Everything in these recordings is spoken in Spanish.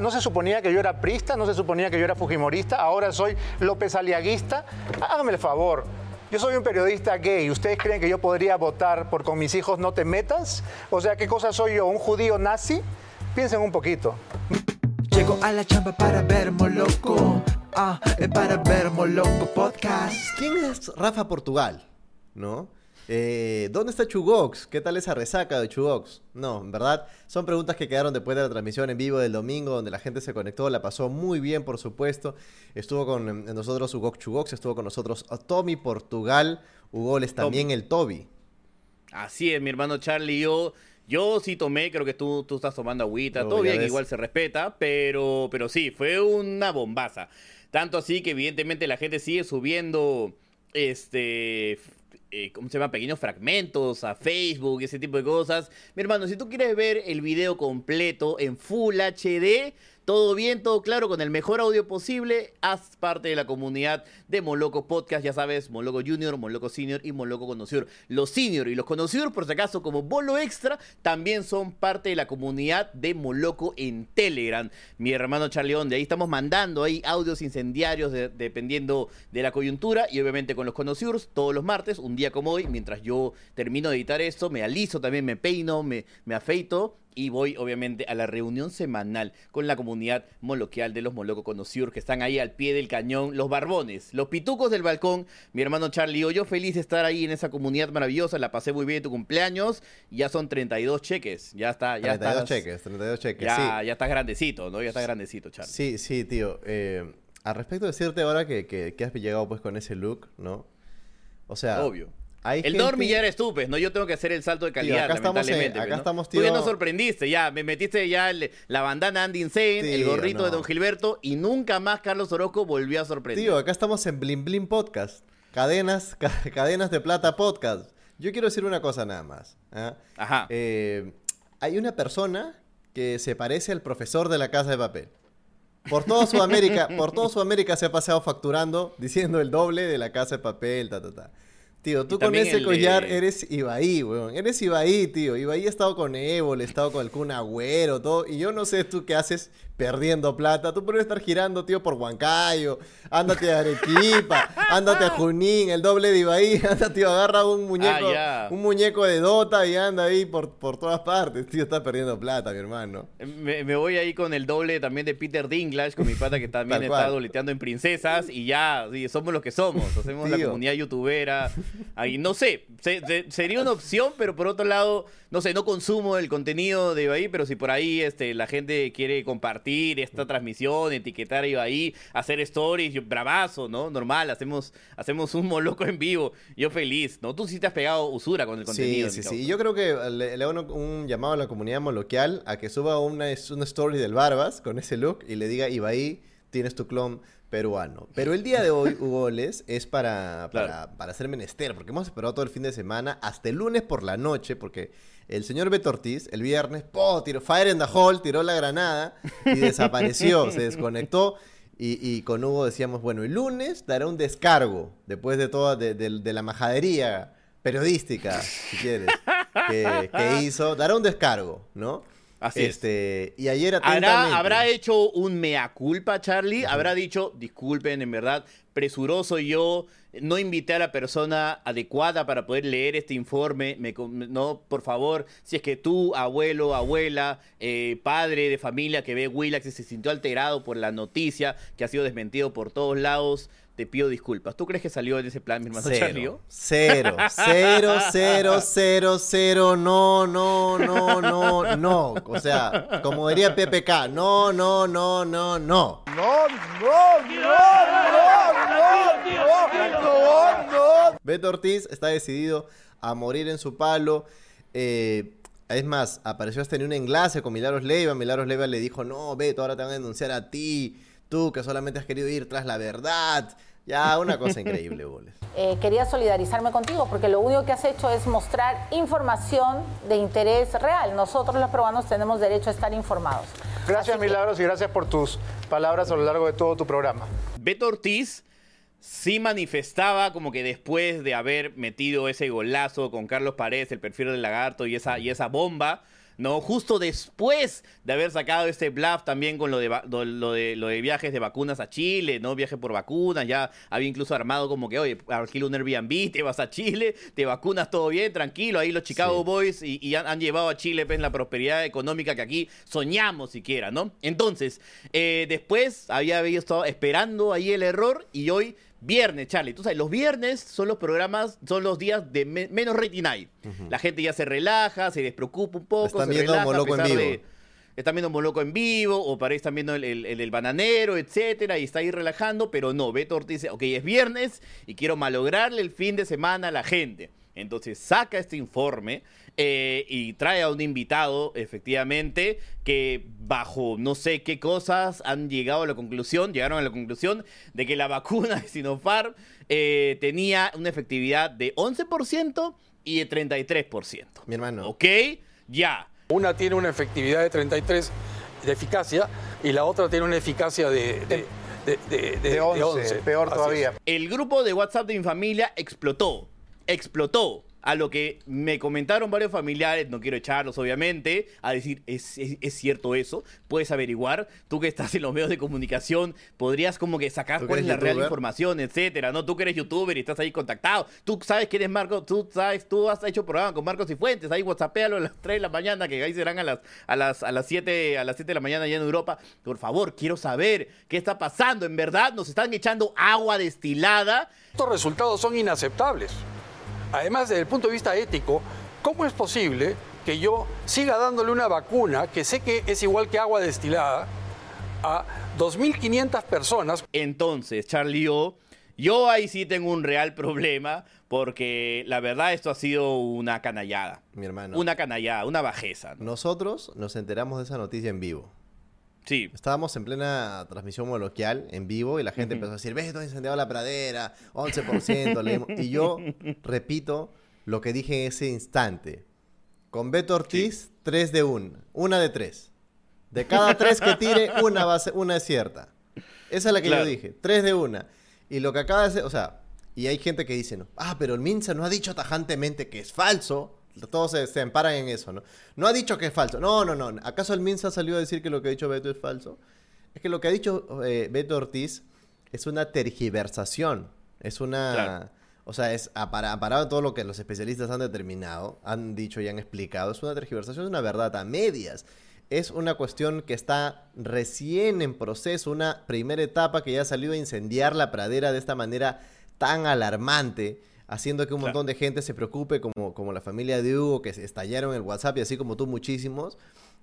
No se suponía que yo era prista, no se suponía que yo era fujimorista, ahora soy López Aliaguista. Hágame el favor. Yo soy un periodista gay. ¿Ustedes creen que yo podría votar por con mis hijos no te metas? O sea, ¿qué cosa soy yo? ¿Un judío nazi? Piensen un poquito. Llego a la chamba para ver Moloco. Ah, eh, para ver Moloco Podcast. ¿Quién es Rafa Portugal? ¿No? Eh, ¿Dónde está Chugox? ¿Qué tal esa resaca de Chugox? No, en verdad, son preguntas que quedaron después de la transmisión en vivo del domingo, donde la gente se conectó, la pasó muy bien, por supuesto. Estuvo con eh, nosotros Hugo Chugox, estuvo con nosotros Tommy Portugal, Hugo es también el Toby. Así es, mi hermano Charlie, yo... Yo sí tomé, creo que tú, tú estás tomando agüita, todo bien, igual se respeta, pero, pero sí, fue una bombaza. Tanto así que evidentemente la gente sigue subiendo este eh, ¿cómo se llama? Pequeños fragmentos a Facebook, ese tipo de cosas. Mi hermano, si tú quieres ver el video completo en Full HD, todo bien, todo claro, con el mejor audio posible. Haz parte de la comunidad de Moloco Podcast. Ya sabes, Moloco Junior, Moloco Senior y Moloco Conocido. Los Senior y los Conocidos, por si acaso, como bolo extra, también son parte de la comunidad de Moloco en Telegram. Mi hermano Charlie de ahí estamos mandando ahí audios incendiarios dependiendo de la coyuntura. Y obviamente con los Conocidos, todos los martes, un día como hoy, mientras yo termino de editar esto, me aliso también, me peino, me, me afeito y voy obviamente a la reunión semanal con la comunidad moloquial de los Molocos Conocidos que están ahí al pie del cañón, los barbones, los pitucos del balcón, mi hermano Charlie yo feliz de estar ahí en esa comunidad maravillosa, la pasé muy bien en tu cumpleaños, ya son 32 cheques, ya está, ya 32 cheques, 32 cheques, ya, ya estás grandecito, ¿no? Ya estás grandecito, Charlie. Sí, sí, tío, eh, al respecto de decirte ahora que, que, que has llegado pues con ese look, ¿no? O sea, obvio el gente... ya eres tú, pues, ¿no? Yo tengo que hacer el salto de calidad, acá lamentablemente. Estamos, acá estamos, tío... Tú ya nos sorprendiste, ya. Me metiste ya la bandana Andy Insane, el gorrito de Don Gilberto, y nunca más Carlos Orozco volvió a sorprender. Tío, acá estamos en Blim Blim Podcast. Cadenas, cadenas de plata podcast. Yo quiero decir una cosa nada más. ¿ah? Ajá. Eh, hay una persona que se parece al profesor de la Casa de Papel. Por toda Sudamérica, por toda Sudamérica se ha pasado facturando diciendo el doble de la Casa de Papel, ta, ta, ta. Tío, tú con ese collar eres Ibaí, weón. Eres Ibaí, tío. Ibaí ha estado con Evo, he estado con el Kun Agüero, todo. Y yo no sé tú qué haces perdiendo plata. Tú puedes estar girando, tío, por Huancayo. Ándate a Arequipa, ándate a Junín, el doble de Ibaí. Anda, tío, agarra un muñeco, ah, un muñeco de Dota y anda ahí por, por todas partes. Tío, estás perdiendo plata, mi hermano. Me, voy ahí con el doble también de Peter Dinklage, con mi pata que también está dobleteando en princesas. Y ya, sí, somos los que somos. Hacemos la comunidad youtubera. Ahí, no sé, sería una opción, pero por otro lado, no sé, no consumo el contenido de Ibaí, pero si por ahí este, la gente quiere compartir esta transmisión, etiquetar a Ibaí, hacer stories, yo, bravazo, ¿no? Normal, hacemos, hacemos un moloco en vivo, yo feliz, ¿no? Tú sí te has pegado usura con el contenido. Sí, sí, sí. Yo creo que le, le hago un, llamado a la comunidad moloquial a que suba una, una story del Barbas con ese look y le diga, Ibaí, tienes tu clon peruano. Pero el día de hoy, Hugo Les, es para, para, hacer menester, porque hemos esperado todo el fin de semana, hasta el lunes por la noche, porque el señor Beto Ortiz, el viernes, ¡po! tiró Fire in the Hall, tiró la granada y desapareció, se desconectó. Y, con Hugo decíamos, bueno, el lunes dará un descargo, después de toda, de, la majadería periodística, si quieres, que, que hizo, dará un descargo, ¿no? Así este, Y ayer ¿Habrá, ¿Habrá hecho un mea culpa, Charlie? ¿Habrá dicho, disculpen, en verdad, presuroso yo, no invité a la persona adecuada para poder leer este informe? Me, no, por favor, si es que tú, abuelo, abuela, eh, padre de familia que ve Willax y se sintió alterado por la noticia que ha sido desmentido por todos lados, te pido disculpas. ¿Tú crees que salió en ese plan, mi hermano cero, Cero, cero, cero, cero, cero, no, no, no, no, no. O sea, como diría PPK, no, no, no, no, no. No, no, no, no, no, no, Beto Ortiz está decidido a morir en su palo. Eh, es más, apareció hasta en un enlace con Milagros Leiva. Milagros Leiva le dijo, no, Beto, ahora te van a denunciar a ti tú que solamente has querido ir tras la verdad. Ya, una cosa increíble, Boles. Eh, quería solidarizarme contigo porque lo único que has hecho es mostrar información de interés real. Nosotros los peruanos tenemos derecho a estar informados. Gracias, Milagros, y gracias por tus palabras a lo largo de todo tu programa. Beto Ortiz sí manifestaba como que después de haber metido ese golazo con Carlos Paredes, el perfil del lagarto y esa, y esa bomba, ¿no? Justo después de haber sacado este bluff también con lo de, lo, de, lo de viajes de vacunas a Chile, ¿no? Viaje por vacunas, ya había incluso armado como que, oye, alquilo un Airbnb, te vas a Chile, te vacunas todo bien, tranquilo, ahí los Chicago Boys y, han, llevado a Chile pues, la prosperidad económica que aquí soñamos siquiera, ¿no? Entonces, eh, después había estado esperando ahí el error y hoy Viernes, Charlie. Tú sabes, los viernes son los programas, son los días de menos rating hay. La gente ya se relaja, se despreocupa un poco. Están se viendo relaja, Moloco en vivo. están viendo Moloco en vivo, o para están viendo el, el, bananero, etcétera, y está ahí relajando, pero no, Beto Ortiz dice, ok, es viernes y quiero malograrle el fin de semana a la gente. Entonces saca este informe eh, y trae a un invitado, efectivamente, que bajo no sé qué cosas han llegado a la conclusión, llegaron a la conclusión de que la vacuna de Sinopharm eh, tenía una efectividad de 11% y de 33%. Mi hermano. ¿Ok? Ya. Una tiene una efectividad de 33 de eficacia y la otra tiene una eficacia de, de, 11, peor todavía. El grupo de WhatsApp de mi familia explotó. Explotó a lo que me comentaron varios familiares, no quiero echarlos obviamente, a decir, ¿es, cierto eso? ¿Puedes averiguar? Tú que estás en los medios de comunicación, podrías como que sacar cuál es la real información, etcétera, ¿no? Tú que eres youtuber y estás ahí contactado, tú sabes quién es Marco, tú sabes, tú has hecho programa con Marcos y Fuentes, ahí whatsappealo a las 3 de la mañana, que ahí serán a las, a las, a las 7, a las 7 de la mañana allá en Europa. Por favor, quiero saber qué está pasando, en verdad nos están echando agua destilada. Estos resultados son inaceptables además desde el punto de vista ético, ¿cómo es posible que yo siga dándole una vacuna que sé que es igual que agua destilada a 2.500 personas? Entonces, Charlie, yo, yo ahí sí tengo un real problema porque la verdad esto ha sido una canallada. Mi hermano. Una canallada, una bajeza. Nosotros nos enteramos de esa noticia en vivo. Sí. Estábamos en plena transmisión moloquial, en vivo, y la gente empezó a decir, ves, esto incendiado la pradera, 11%. y yo repito lo que dije en ese instante. Con Beto Ortiz, 3 de 1. Una de 3. De cada 3 que tire, una, va una es cierta. Esa es la que yo dije. 3 de 1. Y lo que acaba de hacer, o sea, y hay gente que dice, ah, pero el Minsa no ha dicho tajantemente que es falso. Todos se, se, emparan en eso, ¿no? No ha dicho que es falso. No, no, no. ¿Acaso el Minsa salió a decir que lo que ha dicho Beto es falso? Es que lo que ha dicho eh, Beto Ortiz es una tergiversación. Es una... O sea, es aparado todo lo que los especialistas han determinado, han dicho y han explicado. Es una tergiversación, es una verdad a medias. Es una cuestión que está recién en proceso, una primera etapa que ya ha salido a incendiar la pradera de esta manera tan alarmante haciendo que un montón de gente se preocupe, como, como la familia de Hugo, que estallaron el WhatsApp y así como tú muchísimos.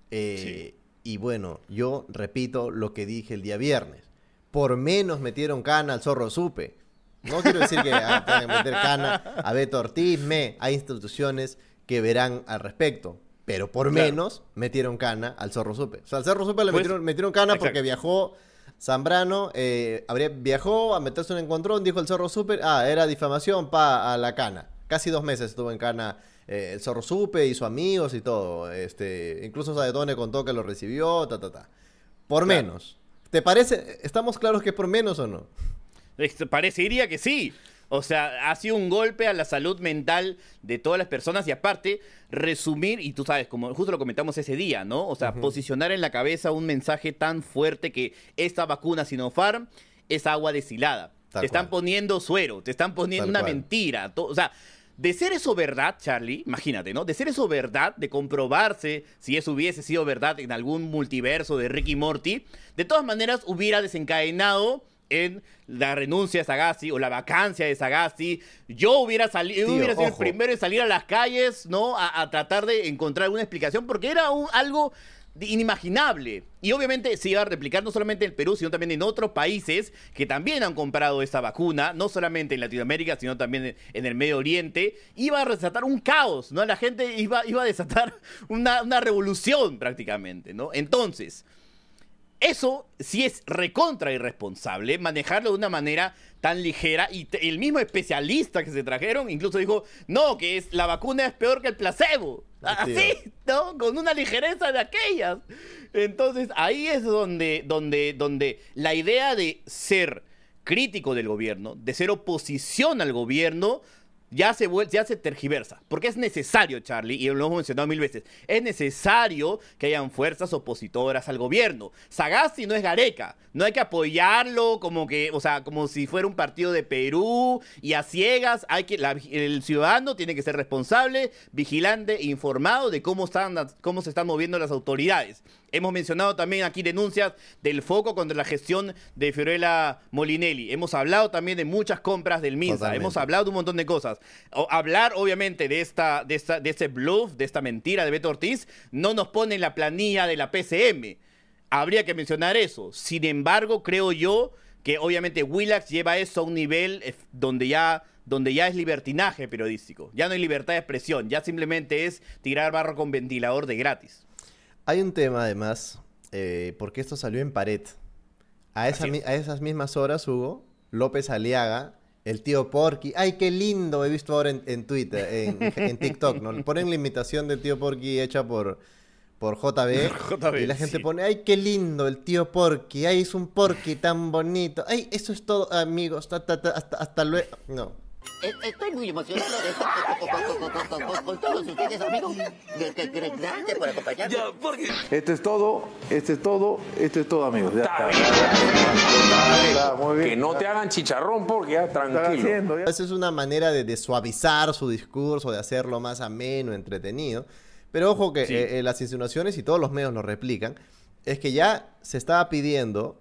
Eh, y bueno, yo repito lo que dije el día viernes. Por menos metieron cana al zorro supe. No quiero decir que tengan que meter cana a Beto Ortiz, me. Hay instituciones que verán al respecto. Pero por menos metieron cana al zorro supe. O sea, al zorro supe le pues, metieron, metieron, cana porque viajó Zambrano eh, habría, viajó a meterse en un encontrón, dijo el Zorro Super, ah, era difamación, pa, a la cana. Casi dos meses estuvo en cana eh, el Zorro Supe y sus amigos y todo. Este, incluso Saetone contó que lo recibió, ta, ta, ta. Por menos. ¿Te parece? ¿Estamos claros que es por menos o no? Parecería que sí. O sea, ha sido un golpe a la salud mental de todas las personas y aparte, resumir, y tú sabes, como justo lo comentamos ese día, ¿no? O sea, posicionar en la cabeza un mensaje tan fuerte que esta vacuna Sinopharm es agua deshilada. te están poniendo suero, te están poniendo una mentira. o sea, de ser eso verdad, Charlie, imagínate, ¿no? De ser eso verdad, de comprobarse si eso hubiese sido verdad en algún multiverso de Ricky Morty, de todas maneras hubiera desencadenado en la renuncia de Sagasti o la vacancia de Sagasti, yo hubiera, salido hubiera sido el primero en salir a las calles, ¿no? A, tratar de encontrar una explicación, porque era un, algo inimaginable. Y obviamente se iba a replicar no solamente en Perú, sino también en otros países que también han comprado esta vacuna, no solamente en Latinoamérica, sino también en el Medio Oriente. Iba a desatar un caos, ¿no? La gente iba, iba a desatar una, una revolución prácticamente, ¿no? Entonces, eso sí es recontra irresponsable, manejarlo de una manera tan ligera. Y el mismo especialista que se trajeron incluso dijo, no, que es, la vacuna es peor que el placebo. Así, ¿no? Con una ligereza de aquellas. Entonces ahí es donde, donde, donde la idea de ser crítico del gobierno, de ser oposición al gobierno, ya se, ya se tergiversa. Porque es necesario, Charlie, y lo hemos mencionado mil veces, es necesario que hayan fuerzas opositoras al gobierno. Sagasti no es Gareca. No hay que apoyarlo como que, o sea, como si fuera un partido de Perú y a ciegas. Hay que, la- el ciudadano tiene que ser responsable, vigilante, e informado de cómo están, cómo se están moviendo las autoridades. Hemos mencionado también aquí denuncias del foco contra la gestión de Fiorella Molinelli. Hemos hablado también de muchas compras del MINSA. Totalmente. Hemos hablado de un montón de cosas. O- hablar, obviamente, de esta, de esta, de este bluff, de esta mentira de Beto Ortiz, no nos pone en la planilla de la PCM. Habría que mencionar eso. Sin embargo, creo yo que obviamente Willax lleva eso a un nivel eh, donde ya donde ya es libertinaje periodístico. Ya no hay libertad de expresión, ya simplemente es tirar barro con ventilador de gratis. Hay un tema además, eh, porque esto salió en pared. A, esa es. a esas mismas horas, Hugo, López Aliaga, el tío Porky. ¡Ay, qué lindo! He visto ahora en, en Twitter, en, en TikTok, ¿no? Ponen la imitación del tío Porky hecha por, por JB. JB, y la gente sí. pone, ¡ay, qué lindo el tío Porky! ¡Ay, es un Porky tan bonito! ¡Ay, eso es todo, amigos! Ta, ta, ta, hasta, hasta luego. No. Eh, Estoy muy emocionado de estar con, con- con- con- con- con todos ustedes, amigos. Gracias por acompañarme. Esto es todo, esto es todo, esto es todo, amigos. Ya está. Ya está, muy bien. Que no te hagan chicharrón porque ya tranquilo. Esa es una manera de, de suavizar su discurso, de hacerlo más ameno, entretenido. Pero ojo que Sí. eh, eh, las insinuaciones, y todos los medios lo replican, es que ya se estaba pidiendo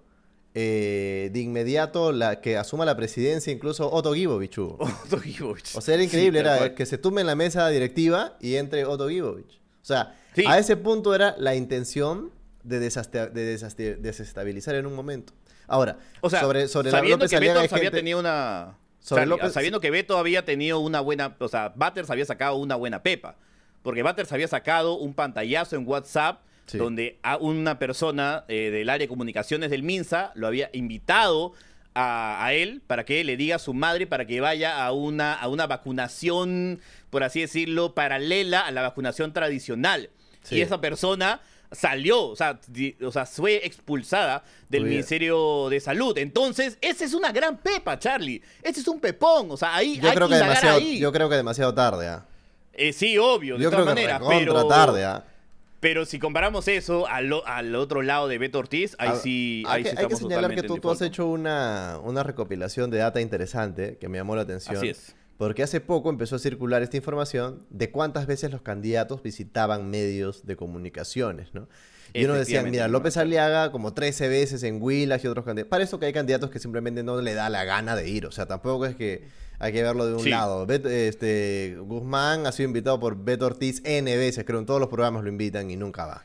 eh, de inmediato la, que asuma la presidencia incluso Otto Gibovich. Otto Gibovich. O sea, era increíble, Sí, era que se tumbe en la mesa directiva y entre Otto Gibovich. O sea, Sí. a ese punto era la intención de, desestabilizar en un momento. Ahora, O sea, sobre, sobre la sabiendo López que Beto había tenido una... Sobre López- sabiendo que Beto había tenido una buena... O sea, Batters había sacado una buena pepa. Porque Batters había sacado un pantallazo en WhatsApp Sí. donde a una persona eh, del área de comunicaciones del MINSA lo había invitado a, a él para que le diga a su madre para que vaya a una, a una vacunación, por así decirlo, paralela a la vacunación tradicional. Sí. Y esa persona salió, o sea, di- o sea, fue expulsada del Muy bien. Ministerio de Salud. Entonces, esa es una gran pepa, Charlie. Ese es un pepón, o sea, ahí yo hay creo que demasiado, ahí. yo creo que demasiado tarde, ¿ah? Eh, sí, obvio, de Yo todas creo que maneras, recontra pero tarde, ¿ah? Pero si comparamos eso al, al otro lado de Beto Ortiz, ahí A- sí, hay ahí que, sí hay que señalar que tú, has hecho una, una recopilación de data interesante que me llamó la atención. Así es. Porque hace poco empezó a circular esta información de cuántas veces los candidatos visitaban medios de comunicaciones, ¿no? Y uno decía, mira, mi López Aliaga como 13 veces en Willax y otros candidatos. Para eso que hay candidatos que simplemente no le da la gana de ir. O sea, tampoco es que hay que verlo de un Sí. lado. Este, Guzmán ha sido invitado por Beto Ortiz N veces, creo, en todos los programas lo invitan y nunca va.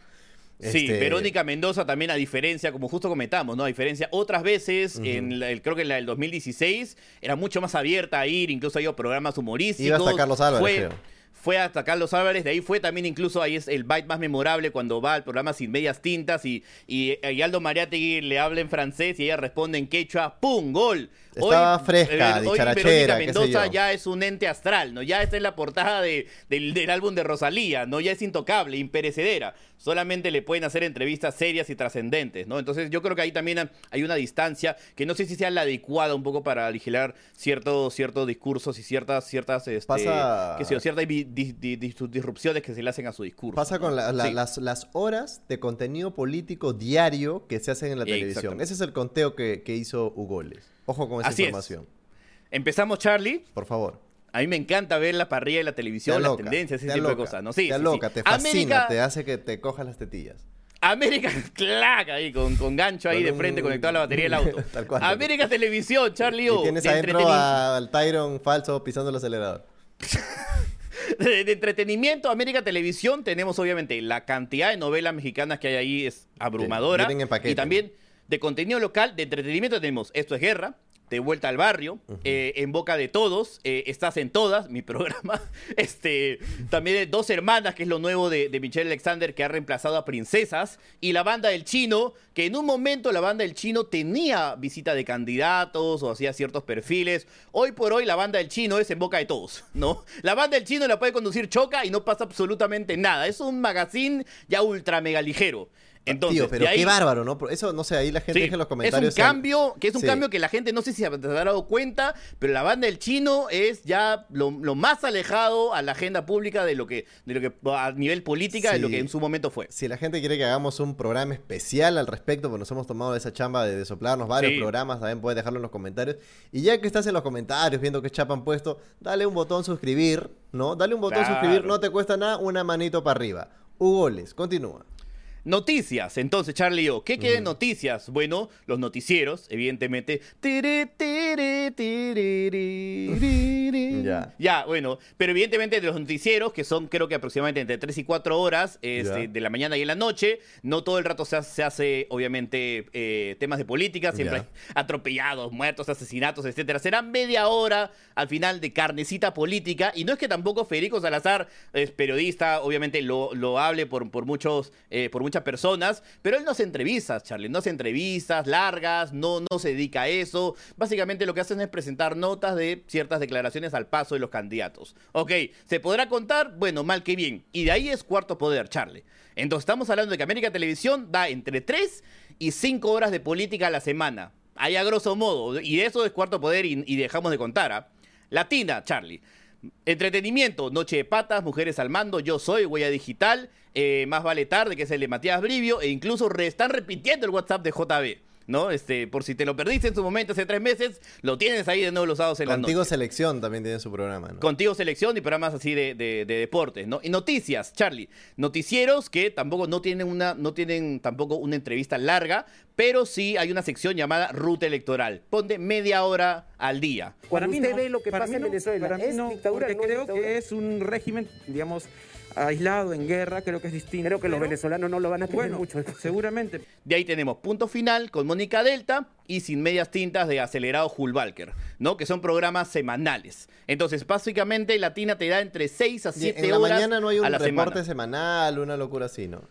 Sí, Este, Verónica Mendoza también a diferencia, como justo comentamos, ¿no? A diferencia, otras veces, en la- el- creo que en la del 2016, era mucho más abierta a ir, incluso ha ido programas humorísticos. Iba hasta Carlos Álvarez, fue, creo. Fue hasta Carlos Álvarez, de ahí fue también incluso, ahí es el byte más memorable cuando va al programa Sin Medias Tintas y, y, y Aldo Mariategui le habla en francés y ella responde en quechua, ¡pum! ¡Gol! Estaba fresca, hoy dicharachera, sé Mendoza ya es un ente astral, ¿no? Ya está en la portada de- del, del álbum de Rosalía, ¿no? Ya es intocable, imperecedera. Solamente le pueden hacer entrevistas serias y trascendentes, ¿no? Entonces yo creo que ahí también hay una distancia que no sé si sea la adecuada un poco para vigilar ciertos ciertos discursos y ciertas ciertas este, Pasa- ciertas di- di- di- di- disrupciones que se le hacen a su discurso. Pasa con la- la- Sí. las, las horas de contenido político diario que se hacen en la televisión. Ese es el conteo que, que hizo Ugoles. Ojo con esa Así es. información. Empezamos, Charlie. Por favor. A mí me encanta ver la parrilla de la televisión, Te las tendencias, ese te tipo de cosas, ¿no? Sí, te sí, sí. aloca, te fascina, América- te hace que te cojas las tetillas. América, claca ahí, con, con gancho ahí Con de un- frente conectado a la batería del auto. Tal cual. América Televisión, Charlie O. tienes de adentro entretenimiento. al Tyron falso pisando el acelerador. de, de entretenimiento, América Televisión, tenemos obviamente la cantidad de novelas mexicanas que hay ahí es abrumadora. vienen en paquete, y también de contenido local, de entretenimiento tenemos Esto es Guerra, De Vuelta al Barrio, eh, En Boca de Todos, eh, Estás en Todas, mi programa. Este, también Dos Hermanas, que es lo nuevo de, de Michelle Alexander, que ha reemplazado a Princesas. Y la banda del Chino, que en un momento la banda del Chino tenía visita de candidatos o hacía ciertos perfiles. Hoy por hoy la banda del Chino es en boca de todos, ¿no? La banda del Chino la puede conducir Choca y no pasa absolutamente nada. Es un magazine ya ultra mega ligero. Entonces, Tío, pero ahí- qué bárbaro, ¿no? Eso, no sé, ahí la gente Sí, deja en los es comentarios. un cambio, que es un Sí. cambio que la gente no sé si se habrá dado cuenta, pero la banda del chino es ya lo, lo más alejado a la agenda pública de lo que, de lo que a nivel política de lo que en su momento fue. Si la gente quiere que hagamos un programa especial al respecto, pues nos hemos tomado esa chamba de, de soplarnos varios programas, también puedes dejarlo en los comentarios. Y ya que estás en los comentarios viendo qué chapa han puesto, dale un botón suscribir, ¿no? Dale un botón Claro. suscribir, no te cuesta nada, una manito para arriba. Hugo Les, continúa. Noticias, entonces, Charlie y yo. ¿Qué queda en noticias? Bueno, los noticieros, evidentemente. Ya. Ya, bueno, pero evidentemente de los noticieros, que son creo que aproximadamente entre 3 y 4 horas este, de la mañana y en la noche, no todo el rato se hace, se hace, obviamente, eh, temas de política, siempre hay atropellados, muertos, asesinatos, etcétera. Será media hora al final de carnecita política, y no es que tampoco Federico Salazar es periodista, obviamente lo, lo hable por, por, muchos, eh, por muchas personas, pero él no hace entrevistas, Charlie, no hace entrevistas largas, no, no se dedica a eso. Básicamente lo que hacen es presentar notas de ciertas declaraciones al paso de los candidatos. Ok, ¿se podrá contar? Bueno, mal que bien. Y de ahí es cuarto poder, Charlie. Entonces estamos hablando de que América Televisión da entre 3 y 5 horas de política a la semana. Ahí a grosso modo. Y eso es cuarto poder y, y dejamos de contar. ¿ah? Latina, Charlie. Entretenimiento, Noche de Patas, Mujeres al Mando, Yo Soy, Huella Digital, eh, Más Vale Tarde, que es el de Matías Brivio, e incluso re- están repitiendo el WhatsApp de JB, ¿no? Este, por si te lo perdiste en su momento hace tres meses, lo tienes ahí de nuevo los sábados en la Contigo noche. Selección también tiene su programa, ¿no? Contigo Selección y programas así de, de- de deportes, ¿no? Y noticias, Charlie. Noticieros que tampoco no tienen una, no tienen tampoco una entrevista larga, pero sí hay una sección llamada Ruta Electoral. Ponte media hora al día. Para mí usted no, ve lo que pasa mí en Venezuela, para mí ¿es no, dictadura porque creo dictadura? que es un régimen, digamos, aislado en guerra, creo que es distinto. Creo que los venezolanos no lo van a tener Bueno, mucho. seguramente. De ahí tenemos Punto Final con Mónica Delta y Sin Medias Tintas de Acelerado Hulbalker, ¿no? Que son programas semanales. Entonces, básicamente, Latina te da entre 6 a Y 7 en la horas mañana no hay un a la reporte semana. semanal, una locura así, ¿no?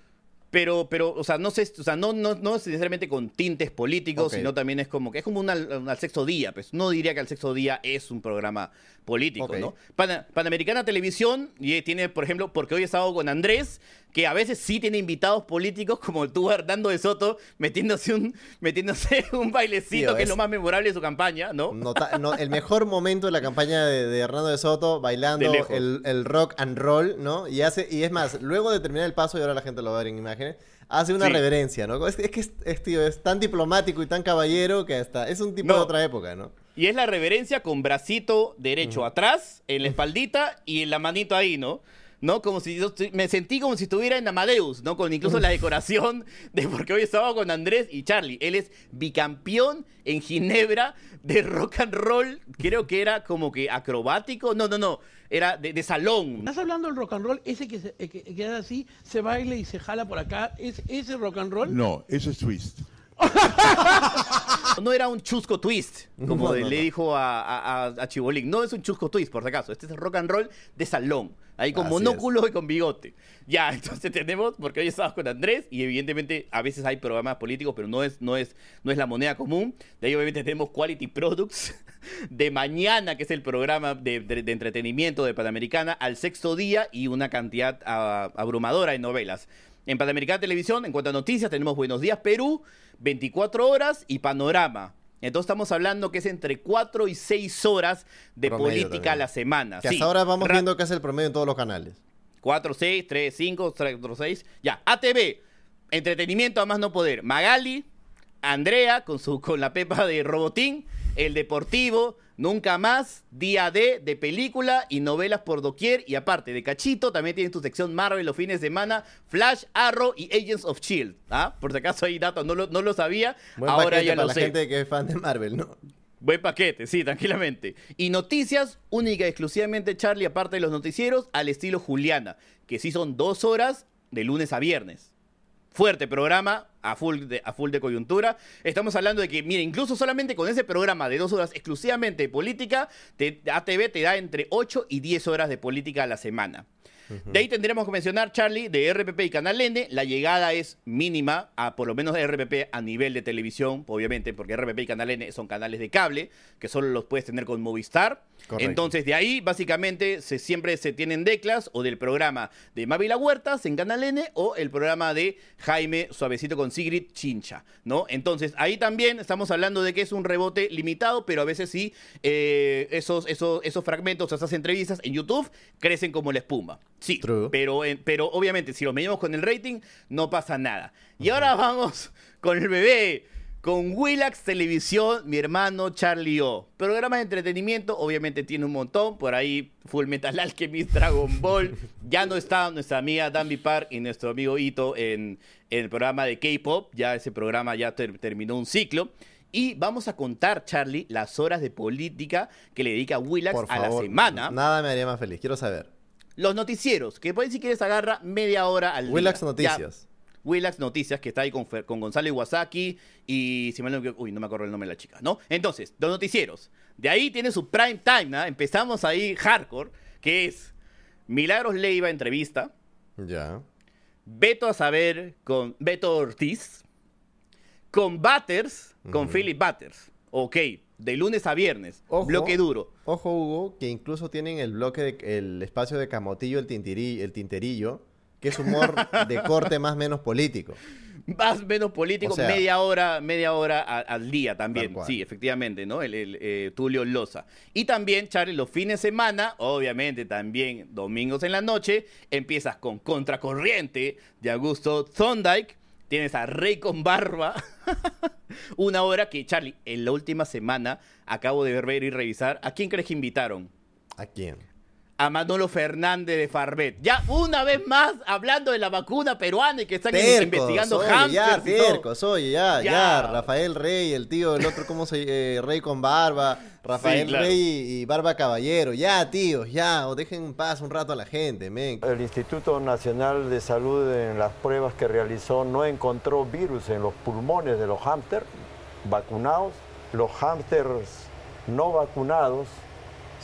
Pero, pero, o sea, no sé, o sea, no, no, no es necesariamente con tintes políticos, sino también es como que es como un al, sexto día, pues. No diría que al sexto día es un programa político. ¿no? Pana- Panamericana Televisión y tiene, por ejemplo, porque hoy he estado con Andrés, que a veces sí tiene invitados políticos, como tú, Hernando de Soto, metiéndose un, metiéndose un bailecito, Tío, que es... es- lo más memorable de su campaña, ¿no? Nota- no, el mejor momento de la campaña de, de Hernando de Soto bailando el, el rock and roll, ¿no? Y hace y es más, luego de terminar el paso, y ahora la gente lo va a ver en imágenes, hace una Sí. reverencia, ¿no? Es, es que es, es, tío, es tan diplomático y tan caballero que hasta es un tipo No. de otra época, ¿no? Y es la reverencia con bracito derecho atrás, en la espaldita y en la manito ahí, ¿no? ¿No? Como si yo me sentí como si estuviera en Amadeus, ¿no? Con incluso la decoración de porque hoy estaba con Andrés y Charlie. Él es bicampeón en Ginebra de rock and roll. Creo que era como que acrobático. No, no, no. Era de, de salón. Estás hablando del rock and roll, ese que, se, eh, que, que es así, se baila y se jala por acá, ¿es ese rock and roll? No, eso es twist. No era un chusco twist, como No, le no, le no. dijo a, a, Chibolín. No es un chusco twist, por si acaso. Este es el rock and roll de salón. Ahí con Así monóculo y con bigote. Ya, entonces tenemos, porque hoy estamos con Andrés, y evidentemente a veces hay programas políticos, pero no es, no es, no es la moneda común. De ahí obviamente tenemos Quality Products de mañana, que es el programa de, de- de entretenimiento de Panamericana, al sexto día y una cantidad ah, abrumadora de novelas. En Panamericana Televisión, en cuanto a noticias, tenemos Buenos Días Perú, 24 horas y Panorama. Entonces estamos hablando que es entre 4 y 6 horas de Promedio política también. a la semana. Que Sí, hasta ahora vamos ra- viendo que es el promedio en todos los canales. 4, 6, 3, 5, 4, 6. Ya, ATV, entretenimiento a más no poder. Magali, Andrea con, su, con la pepa de Robotín, El Deportivo, Nunca Más, Día D de película y novelas por doquier. Y aparte de Cachito, también tienes tu sección Marvel los fines de semana, Flash, Arrow y Agents of Shield. ¿Ah? Por si acaso hay datos, no lo, no lo sabía. Buen Ahora ya para lo la sé. gente que es fan de Marvel, ¿no? Buen paquete, sí, tranquilamente. Y noticias única y exclusivamente, Charlie, aparte de los noticieros, al estilo Juliana, que sí son dos horas de lunes a viernes. Fuerte programa, a full, de, a full de coyuntura. Estamos hablando de que, mire, incluso solamente con ese programa de dos horas exclusivamente de política, te- ATV te da entre 8 y 10 horas de política a la semana. De ahí tendremos que mencionar, Charlie, de RPP y Canal N, la llegada es mínima, a por lo menos de RPP a nivel de televisión, obviamente, porque RPP y Canal N son canales de cable, que solo los puedes tener con Movistar. Correcto. Entonces, de ahí, básicamente, se, siempre se tienen declas o del programa de Mávila Huertas en Canal N o el programa de Jaime Suavecito con Sigrid Chincha, ¿no? Entonces, ahí también estamos hablando de que es un rebote limitado, pero a veces sí, eh, esos, esos, esos fragmentos, esas entrevistas en YouTube crecen como la espuma. Sí, pero, pero obviamente, si lo medimos con el rating, no pasa nada. Y ahora vamos con el bebé. Con Willax Televisión, mi hermano Charlie O. Programas de entretenimiento, obviamente tiene un montón. Por ahí, Full Metal Alchemist, Dragon Ball. Ya no está nuestra amiga Danby Park y nuestro amigo Ito en, en el programa de K-pop. Ya ese programa ya ter- terminó un ciclo. Y vamos a contar, Charlie, las horas de política que le dedica Willax a la semana. Nada me haría más feliz. Quiero saber. Los noticieros, que por ahí si quieres agarra media hora al día. Willax Ya. Noticias. Willax Noticias, que está ahí con, con Gonzalo Iwasaki y si me equivoco- uy, no me acuerdo el nombre de la chica, ¿no? Entonces, los noticieros. De ahí tiene su prime time, ¿no? Empezamos ahí hardcore, que es Milagros Leiva entrevista, Ya. Beto a saber con Beto Ortiz, con Batters, con Philip Batters. Ok, de lunes a viernes, Ojo, bloque duro. Ojo, Hugo, que incluso tienen el bloque, de- el espacio de Camotillo, el, tintiri- el tinterillo, que es humor de corte más menos político. Más menos político, O sea- media hora, media hora al día también. Sí, efectivamente, ¿no? El, el, eh, Tulio Loza. Y también, Charlie, los fines de semana, obviamente también domingos en la noche, empiezas con Contracorriente de Augusto Thorndike. Tienes a Rey con Barba. Una hora que, Charlie, en la última semana acabo de ver y revisar. ¿A quién crees que invitaron? ¿A quién? A Manolo Fernández de Farbet. Ya una vez más hablando de la vacuna peruana y que están Tercos, investigando oye, hamsters ya, tercos, oye, ya, ya, Ya. Rafael Rey, el tío, el otro, ¿cómo se eh, Rey con barba, Rafael claro. Rey y Barba Caballero, ya, tíos, ya, o dejen en paz un rato a la gente, men. El Instituto Nacional de Salud en las pruebas que realizó no encontró virus en los pulmones de los hámsters vacunados. Los hámsters no vacunados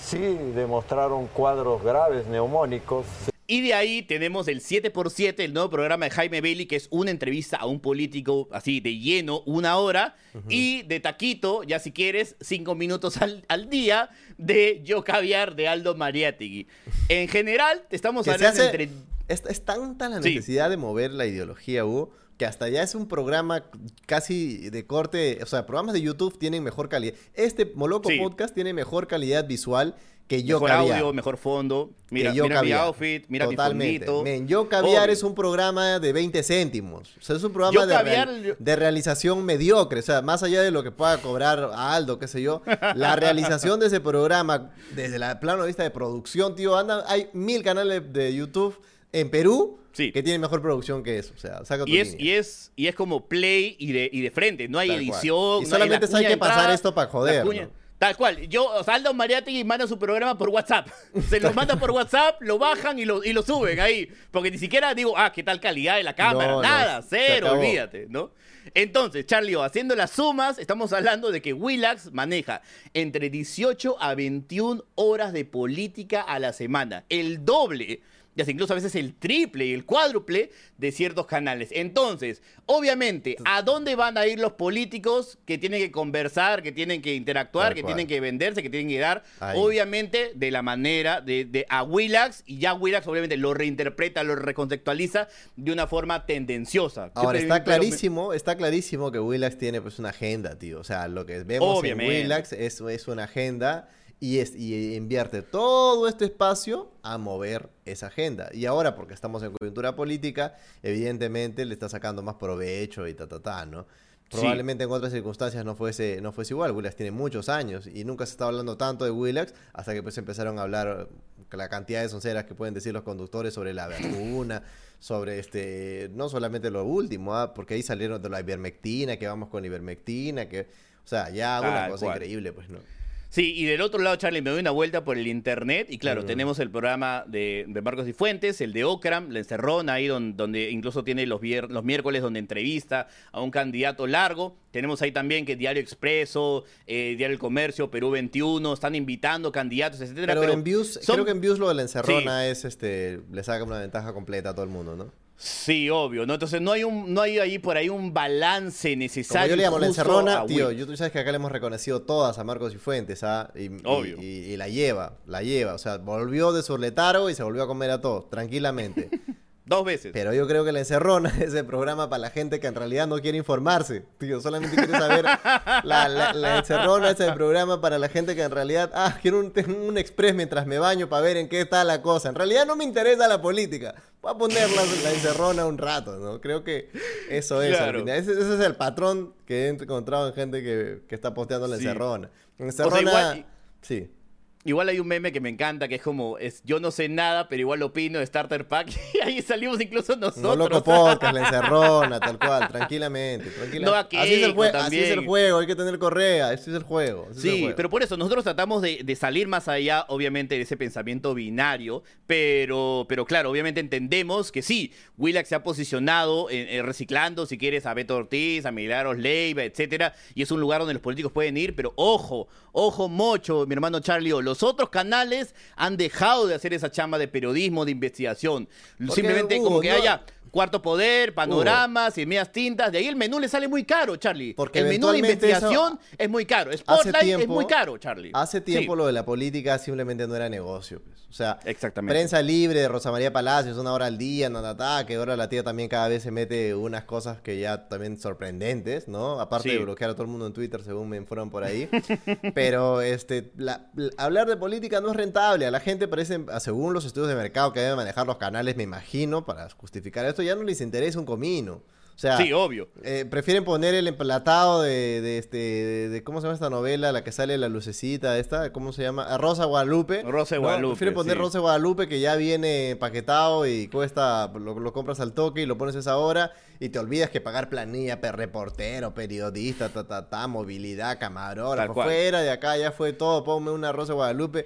sí demostraron cuadros graves neumónicos. Y de ahí tenemos el 7x7, el nuevo programa de Jaime Bailey, que es una entrevista a un político así de lleno, una hora. Y de taquito, ya si quieres, cinco minutos al, al día de Yo Caviar de Aldo Mariategui. En general, te estamos hablando hace- entre... es, es tanta la Sí. necesidad de mover la ideología, Hugo, que hasta ya es un programa casi de corte, o sea, programas de YouTube tienen mejor calidad. Este Moloco Sí. Podcast tiene mejor calidad visual que Yo mejor Caviar. audio, mejor fondo. Mira, Yo mira mi Caviar. outfit, mira Totalmente. mi fondito. Men, Yo Caviar Obvio. es un programa de 20 céntimos. O sea, es un programa de, Caviar, real- yo- de realización mediocre. O sea, más allá de lo que pueda cobrar Aldo, qué sé yo, la realización de ese programa, desde el plano de vista de producción, tío, anda, hay mil canales de YouTube en Perú que tienen mejor producción que eso. O sea, saca tu Y es, y, es, y es como play y de, y de frente, no hay Tal cual. edición. Y no solamente la hay cuña que pasar esto para joder. Tal cual. Yo, o sea, Aldo Mariategui manda su programa por WhatsApp. Se los manda por WhatsApp, lo bajan y lo, y lo suben ahí. Porque ni siquiera digo, ah, qué tal calidad de la cámara. No, Nada, cero, olvídate, ¿no? Entonces, Charlie, haciendo las sumas, estamos hablando de que Willax maneja entre 18 a 21 horas de política a la semana. El doble y hasta incluso a veces el triple y el cuádruple de ciertos canales. Entonces, obviamente, ¿a dónde van a ir los políticos que tienen que conversar, que tienen que interactuar, que tienen que venderse, que tienen que dar? Ahí. Obviamente, de la manera de, de a Willax, y ya Willax obviamente lo reinterpreta, lo recontextualiza de una forma tendenciosa. Ahora, está clarísimo, está clarísimo que Willax tiene pues una agenda, tío. O sea, lo que vemos Obviamente. en Willax es, es una agenda y, es, y invierte todo este espacio a mover esa agenda. Y ahora, porque estamos en coyuntura política, evidentemente le está sacando más provecho y ta, ta, ta, ¿no? Sí. Probablemente en otras circunstancias no fuese, no fuese igual. Willax tiene muchos años y nunca se estaba hablando tanto de Willax hasta que pues empezaron a hablar eh, la cantidad de sonceras que pueden decir los conductores sobre la vacuna, sobre este, no solamente lo último, ah, porque ahí salieron de la ivermectina, que vamos con ivermectina, que, o sea, ya una cosa cual. increíble, pues no. Sí, y del otro lado, Charlie, me doy una vuelta por el internet y claro, Mm. tenemos el programa de, de Marcos y Fuentes, el de Ocram, la encerrona ahí donde, donde incluso tiene los, vier- los miércoles donde entrevista a un candidato largo. Tenemos ahí también que Diario Expreso, eh, Diario El Comercio, Perú 21, están invitando candidatos, etcétera. Pero, en views, son- creo que en views lo de la encerrona es este, le saca una ventaja completa a todo el mundo, ¿no? Sí, obvio, ¿no? Entonces no hay un, no hay ahí por ahí un balance Como necesario. yo le llamo la encerrona, tío, yo, tú sabes que acá le hemos reconocido todas a Marcos y Fuentes, ¿ah? Y, Obvio. Y, y la lleva, la lleva. O sea, volvió de su letargo y se volvió a comer a todos, tranquilamente. Dos veces. Pero yo creo que la encerrona es el programa para la gente que en realidad no quiere informarse. Tío, solamente quiere saber. La, la- la encerrona es el programa para la gente que en realidad. Ah, quiero un, un express mientras me baño para ver en qué está la cosa. En realidad no me interesa la política. Voy a poner la, la encerrona un rato, ¿no? Creo que eso es. al final. Ese, ese es el patrón que he encontrado en gente que, que está posteando la Sí. encerrona. En O sea, encerrona. igual- Sí. Igual hay un meme que me encanta, que es como, es, yo no sé nada, pero igual opino de Starter Pack. Y ahí salimos incluso No nosotros. loco podcast, la encerrona, tal cual, tranquilamente, tranquilamente. No, así, es el Keiko jue- así es el juego, hay que tener correa, así es el juego. el Sí, juego. pero por eso nosotros tratamos de, de salir más allá, obviamente, de ese pensamiento binario, pero, pero claro, obviamente entendemos que sí, Willax se ha posicionado en- en reciclando, si quieres, a Beto Ortiz, a Milagros Leiva, etcétera, y es un lugar donde los políticos pueden ir, pero ojo, ojo mocho, mi hermano Charlie, O, los otros canales han dejado de hacer esa chamba de periodismo, de investigación, Porque, simplemente como que no- haya... Cuarto Poder, panoramas y medias tintas. De ahí el menú le sale muy caro, Charlie. Porque el menú de investigación es muy caro. Spotlight es tiempo- muy caro, Charlie. Hace tiempo Sí. lo de la política simplemente no era negocio. pues. O sea, Exactamente. prensa libre de Rosa María Palacios, una hora al día, na, que ahora la tía también cada vez se mete unas cosas que ya también sorprendentes, ¿no? Aparte Sí. de bloquear a todo el mundo en Twitter, según me fueron por ahí. Pero este, la- la- hablar de política no es rentable. A la gente parece, según los estudios de mercado que deben manejar los canales, me imagino, para justificar esto, ya no les interesa un comino. O sea, Sí, obvio. eh, prefieren poner el emplatado de, de este de, de- cómo se llama esta novela, la que sale la lucecita esta, ¿cómo se llama? Rosa Guadalupe. Rosa. Guadalupe, Prefieren poner sí. Rosa Guadalupe que ya viene paquetado y cuesta, lo, lo compras al toque y lo pones a esa hora y te olvidas que pagar planilla, per reportero, periodista, ta, ta, ta, movilidad, camarógrafo, fuera de acá ya fue todo, ponme una Rosa Guadalupe.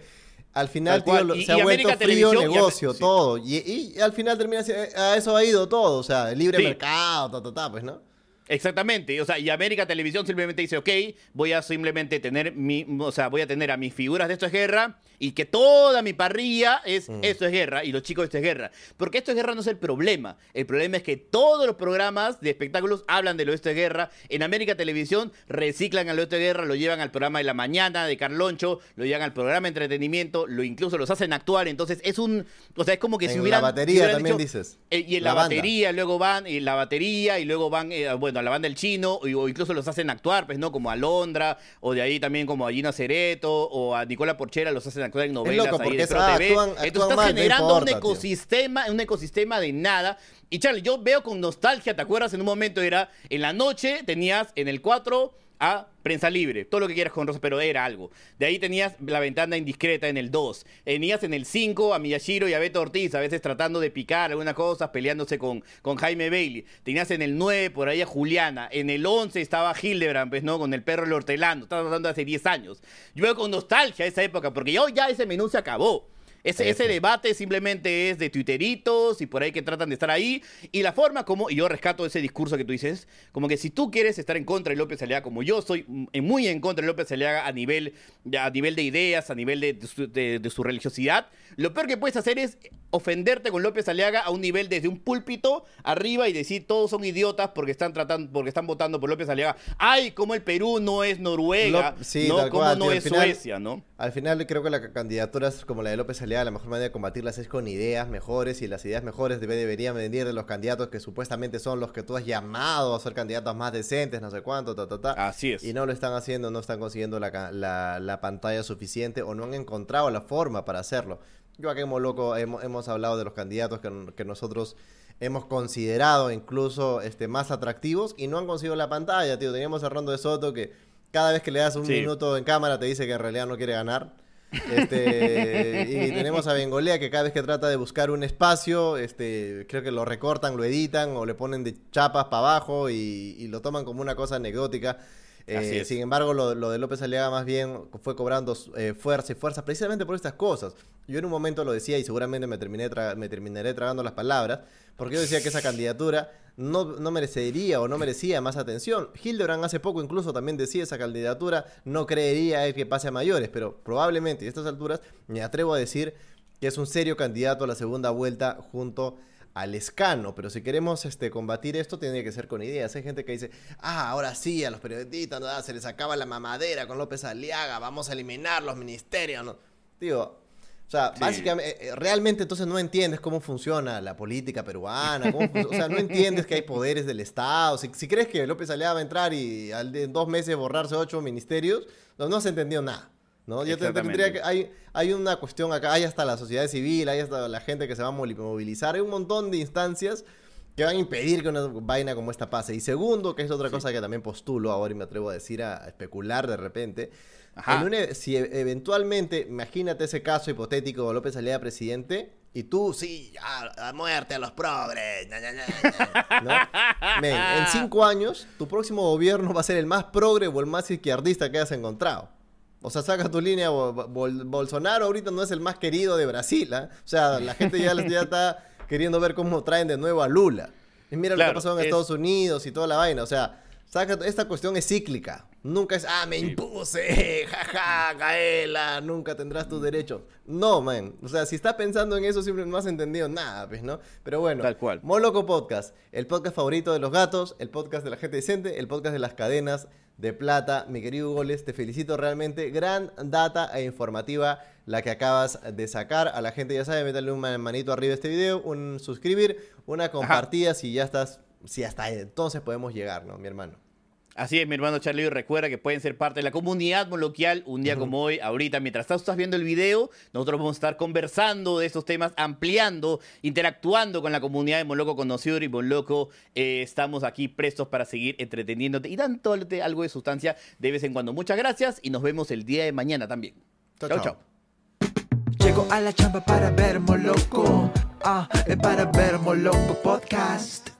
Al final, tío, lo- Y- se ha vuelto América frío y- negocio, sí. todo. Y, y al final termina si- a eso ha ido todo, o sea, libre Sí. mercado, ta, ta, ta, pues, ¿no? Exactamente, o sea, y América Televisión simplemente dice, ok, voy a simplemente tener mi, o sea, voy a tener a mis figuras de esto es guerra y que toda mi parrilla es Mm. esto es guerra y los chicos de esto es guerra. Porque esto es guerra no es el problema, el problema es que todos los programas de espectáculos hablan de lo esto es guerra. En América Televisión reciclan al esto es guerra, lo llevan al programa de la mañana de Carloncho, lo llevan al programa de entretenimiento, lo incluso los hacen actuar, entonces es un, o sea, es como que si En la hubieran... batería si hubieran también dicho- dices. eh, y en La la, batería, luego van, y la batería, y luego van, eh, bueno, a la banda del chino, o, incluso los hacen actuar, pues, ¿no? Como a Londra, o de ahí también como a Gina Cereto, o a Nicola Porchera, los hacen actuar en novelas loco, ahí porque de es- Pro ah, TV. actúan- Entonces actúan estás generando importa, un tío. ecosistema, un ecosistema de nada. Y Charlie, yo veo con nostalgia, ¿te acuerdas? En un momento era, en la noche tenías en el 4 a Prensa Libre, todo lo que quieras con Rosa, pero era algo. De ahí tenías La Ventana Indiscreta en el 2. Tenías en el 5 a Miyashiro y a Beto Ortiz, a veces tratando de picar algunas cosas, peleándose con, con Jaime Bailey. Tenías en el 9 por ahí a Juliana. En el 11 estaba Hildebrand, pues, ¿no? Con el perro el hortelano. Estaba hablando hace 10 años. Yo veo con nostalgia esa época, porque ya, ya ese menú se acabó. Ese, ese debate simplemente es de tuiteritos y por ahí que tratan de estar ahí. Y la forma como, y yo rescato ese discurso que tú dices, como que si tú quieres estar en contra de López Aliaga, como yo soy mm, muy en contra de López Aliaga a nivel, a nivel de ideas, a nivel de, de su, de- de su religiosidad, lo peor que puedes hacer es ofenderte con López Aliaga a un nivel desde un púlpito arriba y decir todos son idiotas porque están tratando, porque están votando por López Aliaga. Ay, como el Perú no es Noruega, sí, ¿no? Como no tío, es final- Suecia, ¿no? Al final creo que las candidaturas como la de López Aliaga, la mejor manera de combatirlas es con ideas mejores y las ideas mejores debe- deberían venir de los candidatos que supuestamente son los que tú has llamado a ser candidatos más decentes, no sé cuánto, ta, ta, ta. Así es. Y no lo están haciendo, no están consiguiendo la, la- la pantalla suficiente o no han encontrado la forma para hacerlo. Yo acá en Moloco hemos, hemos hablado de los candidatos que, que nosotros hemos considerado incluso este, más atractivos y no han conseguido la pantalla, tío. Teníamos a Rondo de Soto que cada vez que le das un Sí. minuto en cámara te dice que en realidad no quiere ganar. Este, y tenemos a Bengolea que cada vez que trata de buscar un espacio, este, creo que lo recortan, lo editan o le ponen de chapas para abajo y, y lo toman como una cosa anecdótica. Eh, sin embargo, lo, lo de López Aliaga más bien fue cobrando eh, fuerza y fuerza precisamente por estas cosas. Yo en un momento lo decía y seguramente me, terminé tra- me terminaré tragando las palabras, porque yo decía que esa candidatura no, no merecería o no merecía más atención. Hildebrand hace poco incluso también decía esa candidatura no creería que pase a mayores, pero probablemente a estas alturas me atrevo a decir que es un serio candidato a la segunda vuelta junto al escano, pero si queremos este, combatir esto tiene que ser con ideas. Hay gente que dice, ah, ahora sí, a los periodistas ¿no? se les acaba la mamadera con López Aliaga, vamos a eliminar los ministerios. ¿no? Digo, o sea, Sí. básicamente, eh, realmente entonces no entiendes cómo funciona la política peruana, cómo o sea, no entiendes que hay poderes del Estado. Si, si crees que López Aliaga va a entrar y al en dos meses borrarse ocho ministerios, no, no has entendido nada. ¿No? Yo te- Exactamente. tendría que, hay, hay una cuestión acá, hay hasta la sociedad civil, hay hasta la gente que se va a movilizar, hay un montón de instancias que van a impedir que una vaina como esta pase. Y segundo, que es otra cosa que también postulo ahora y me atrevo a decir, a, a especular de repente, en un e- si e- eventualmente, imagínate ese caso hipotético de López Aliaga presidente, y tú, sí, ya, a muerte a los progres, ña, ña, ña", ¿no? Men, en cinco años, tu próximo gobierno va a ser el más progre o el más izquierdista que hayas encontrado. O sea, saca tu línea, Bo- Bol- Bolsonaro ahorita no es el más querido de Brasil, ¿ah? O sea, la gente ya, ya está queriendo ver cómo traen de nuevo a Lula. Y mira lo Claro, que pasó en es- Estados Unidos y toda la vaina. O sea, saca, esta cuestión es cíclica. Nunca es, ah, me impuse, jaja, Gaela, nunca tendrás tus derechos. No, man. O sea, si estás pensando en eso, siempre no has entendido nada, pues, ¿no? Pero bueno, Tal cual. Moloco Podcast, el podcast favorito de los gatos, el podcast de la gente decente, el podcast de las cadenas de plata. Mi querido Goles, te felicito realmente. Gran data e informativa la que acabas de sacar. A la gente ya sabe, métale un man- manito arriba a este video, un suscribir, una compartida si ya estás, si hasta entonces podemos llegar, ¿no, mi hermano? Así es, mi hermano Charlie, recuerda que pueden ser parte de la comunidad moloquial un día como hoy, ahorita, mientras tú estás viendo el video, nosotros vamos a estar conversando de estos temas, ampliando, interactuando con la comunidad de Moloco Conocido y Moloco. Eh, estamos aquí prestos para seguir entreteniéndote y dándote algo de sustancia de vez en cuando. Muchas gracias y nos vemos el día de mañana también. Chao, chao. chau. Llego a la chamba para ver Moloco, ah, para ver Moloco Podcast.